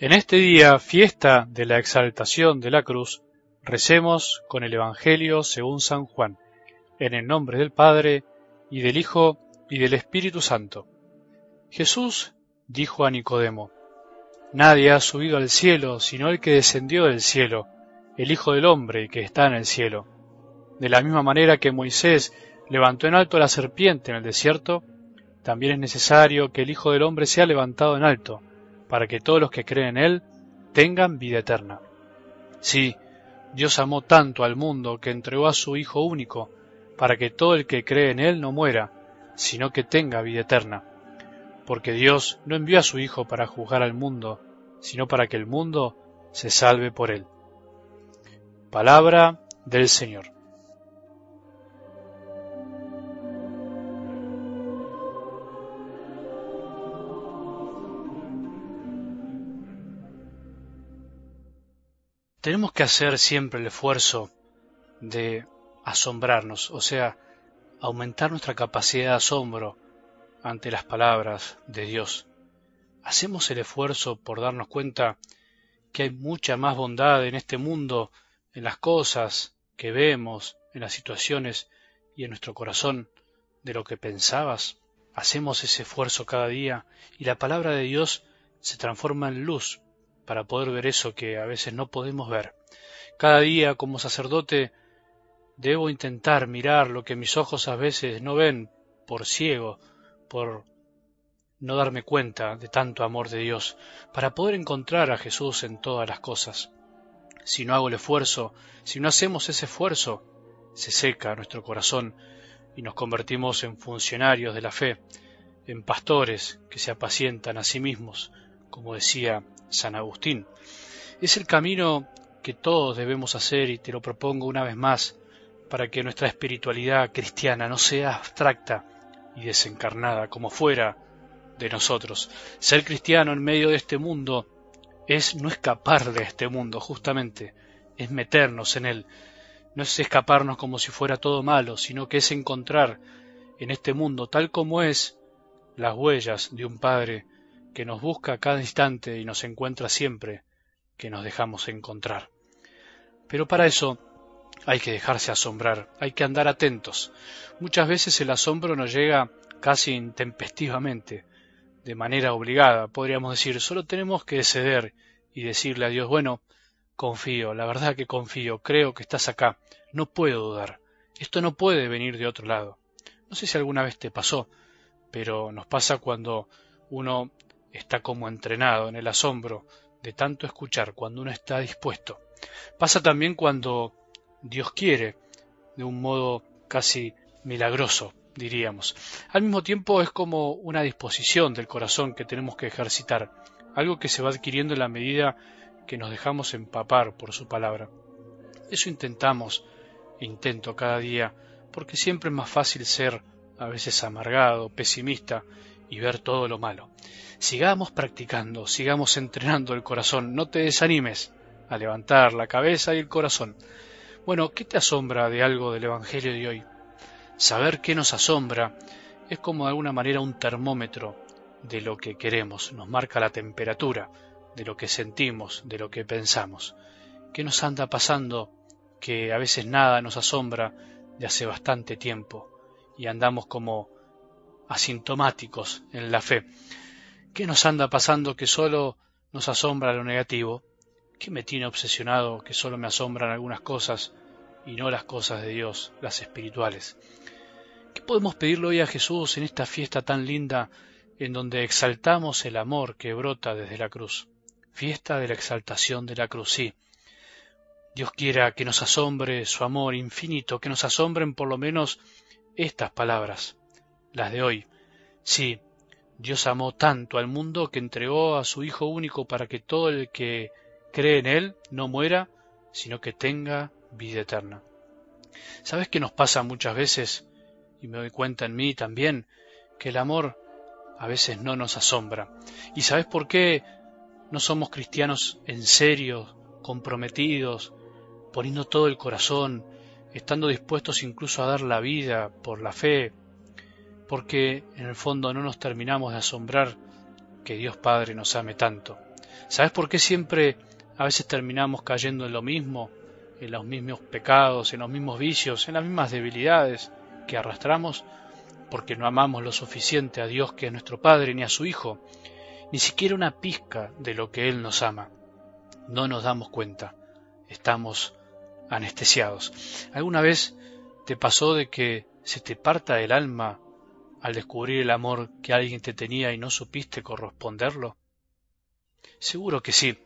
En este día, fiesta de la exaltación de la cruz, recemos con el Evangelio según San Juan, en el nombre del Padre, y del Hijo, y del Espíritu Santo. Jesús dijo a Nicodemo, Nadie ha subido al cielo sino el que descendió del cielo, el Hijo del Hombre que está en el cielo. De la misma manera que Moisés levantó en alto la serpiente en el desierto, también es necesario que el Hijo del Hombre sea levantado en alto, para que todos los que creen en Él tengan vida eterna. Sí, Dios amó tanto al mundo que entregó a su Hijo único, para que todo el que cree en Él no muera, sino que tenga vida eterna. Porque Dios no envió a su Hijo para juzgar al mundo, sino para que el mundo se salve por Él. Palabra del Señor. Tenemos que hacer siempre el esfuerzo de asombrarnos, o sea, aumentar nuestra capacidad de asombro ante las palabras de Dios. Hacemos el esfuerzo por darnos cuenta que hay mucha más bondad en este mundo, en las cosas que vemos, en las situaciones y en nuestro corazón de lo que pensabas. Hacemos ese esfuerzo cada día y la palabra de Dios se transforma en luz para poder ver eso que a veces no podemos ver. Cada día como sacerdote debo intentar mirar lo que mis ojos a veces no ven por ciego, por no darme cuenta de tanto amor de Dios, para poder encontrar a Jesús en todas las cosas. Si no hago el esfuerzo, si no hacemos ese esfuerzo, se seca nuestro corazón y nos convertimos en funcionarios de la fe, en pastores que se apacientan a sí mismos, como decía San Agustín. Es el camino que todos debemos hacer y te lo propongo una vez más para que nuestra espiritualidad cristiana no sea abstracta y desencarnada como fuera de nosotros. Ser cristiano en medio de este mundo es no escapar de este mundo, justamente, es meternos en él. No es escaparnos como si fuera todo malo, sino que es encontrar en este mundo tal como es las huellas de un Padre que nos busca a cada instante y nos encuentra siempre que nos dejamos encontrar. Pero para eso hay que dejarse asombrar, hay que andar atentos. Muchas veces el asombro nos llega casi intempestivamente, de manera obligada, podríamos decir, solo tenemos que ceder y decirle a Dios, bueno, confío, la verdad que confío, creo que estás acá, no puedo dudar, esto no puede venir de otro lado. No sé si alguna vez te pasó, pero nos pasa cuando uno está como entrenado en el asombro de tanto escuchar cuando uno está dispuesto. Pasa también cuando Dios quiere, de un modo casi milagroso, diríamos. Al mismo tiempo es como una disposición del corazón que tenemos que ejercitar, algo que se va adquiriendo en la medida que nos dejamos empapar por su palabra. Eso intentamos, intento cada día, porque siempre es más fácil ser a veces amargado, pesimista y ver todo lo malo. Sigamos practicando, sigamos entrenando el corazón, no te desanimes a levantar la cabeza y el corazón. Bueno, ¿qué te asombra de algo del Evangelio de hoy? Saber qué nos asombra es como de alguna manera un termómetro de lo que queremos, nos marca la temperatura de lo que sentimos, de lo que pensamos. ¿Qué nos anda pasando que a veces nada nos asombra de hace bastante tiempo y andamos como asintomáticos en la fe? ¿Qué nos anda pasando que solo nos asombra lo negativo? ¿Qué me tiene obsesionado que solo me asombran algunas cosas y no las cosas de Dios, las espirituales? ¿Qué podemos pedirle hoy a Jesús en esta fiesta tan linda en donde exaltamos el amor que brota desde la cruz? Fiesta de la exaltación de la cruz, sí. Dios quiera que nos asombre su amor infinito, que nos asombren por lo menos estas palabras, las de hoy. Sí, Dios amó tanto al mundo que entregó a su Hijo único para que todo el que cree en Él no muera, sino que tenga vida eterna. ¿Sabes qué nos pasa muchas veces? Y me doy cuenta en mí también, que el amor a veces no nos asombra. ¿Y sabes por qué no somos cristianos en serio, comprometidos, poniendo todo el corazón, estando dispuestos incluso a dar la vida por la fe, porque en el fondo no nos terminamos de asombrar que Dios Padre nos ame tanto. ¿Sabes por qué siempre a veces terminamos cayendo en lo mismo, en los mismos pecados, en los mismos vicios, en las mismas debilidades que arrastramos? Porque no amamos lo suficiente a Dios que es nuestro Padre ni a su Hijo, ni siquiera una pizca de lo que Él nos ama. No nos damos cuenta, estamos anestesiados. ¿Alguna vez te pasó de que se te parta el alma al descubrir el amor que alguien te tenía y no supiste corresponderlo? Seguro que sí,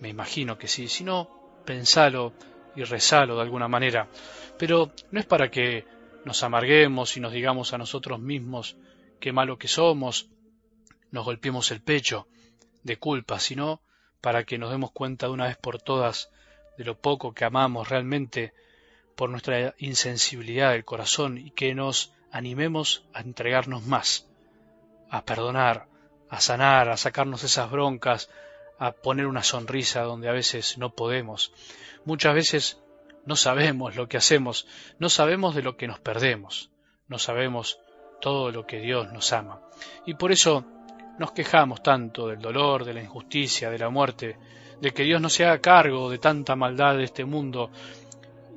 me imagino que sí, si no, pensalo y rezalo de alguna manera. Pero no es para que nos amarguemos y nos digamos a nosotros mismos qué malo que somos, nos golpeemos el pecho de culpa, sino para que nos demos cuenta de una vez por todas de lo poco que amamos realmente por nuestra insensibilidad del corazón y que nos animemos a entregarnos más, a perdonar, a sanar, a sacarnos esas broncas, a poner una sonrisa donde a veces no podemos. Muchas veces no sabemos lo que hacemos, no sabemos de lo que nos perdemos, no sabemos todo lo que Dios nos ama. Y por eso nos quejamos tanto del dolor, de la injusticia, de la muerte, de que Dios no se haga cargo de tanta maldad de este mundo,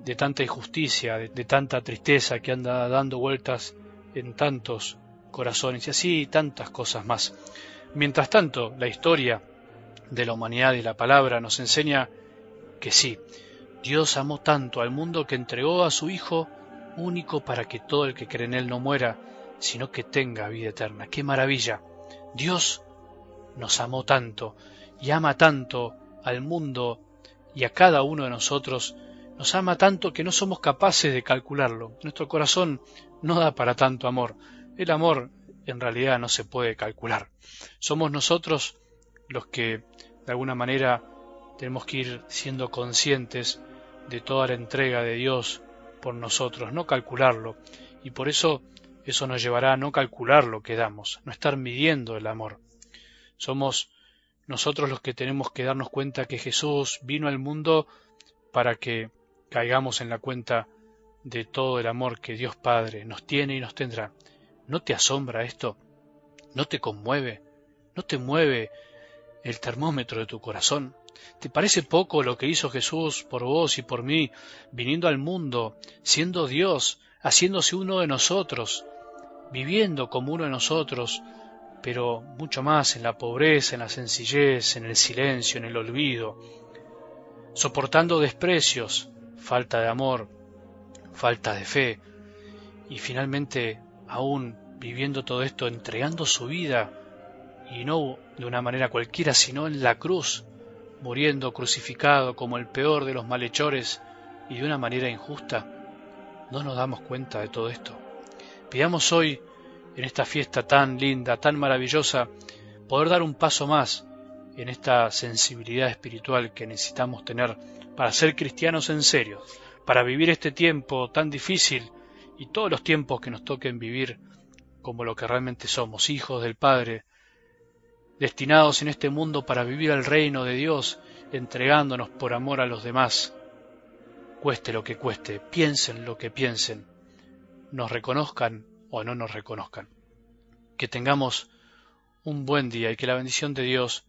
de tanta injusticia, de, tanta tristeza que anda dando vueltas en tantos corazones y así tantas cosas más. Mientras tanto, la historia de la humanidad y la palabra nos enseña que sí, Dios amó tanto al mundo que entregó a su Hijo único para que todo el que cree en Él no muera, sino que tenga vida eterna. ¡Qué maravilla! Dios nos amó tanto y ama tanto al mundo y a cada uno de nosotros, nos ama tanto que no somos capaces de calcularlo. Nuestro corazón no da para tanto amor. El amor en realidad no se puede calcular. Somos nosotros los que de alguna manera tenemos que ir siendo conscientes de toda la entrega de Dios por nosotros, no calcularlo. Y por eso eso nos llevará a no calcular lo que damos, no estar midiendo el amor. Somos nosotros los que tenemos que darnos cuenta que Jesús vino al mundo para que caigamos en la cuenta de todo el amor que Dios Padre nos tiene y nos tendrá. ¿No te asombra esto? ¿No te conmueve? ¿No te mueve el termómetro de tu corazón? ¿Te parece poco lo que hizo Jesús por vos y por mí, viniendo al mundo, siendo Dios, haciéndose uno de nosotros, viviendo como uno de nosotros, pero mucho más en la pobreza, en la sencillez, en el silencio, en el olvido, soportando desprecios, falta de amor, falta de fe, y finalmente aún viviendo todo esto, entregando su vida, y no de una manera cualquiera, sino en la cruz, muriendo crucificado como el peor de los malhechores y de una manera injusta, no nos damos cuenta de todo esto. Pidamos hoy en esta fiesta tan linda, tan maravillosa, poder dar un paso más en esta sensibilidad espiritual que necesitamos tener para ser cristianos en serio, para vivir este tiempo tan difícil y todos los tiempos que nos toquen vivir como lo que realmente somos, hijos del Padre, destinados en este mundo para vivir el reino de Dios, entregándonos por amor a los demás, cueste lo que cueste, piensen lo que piensen, nos reconozcan o no nos reconozcan. Que tengamos un buen día y que la bendición de Dios,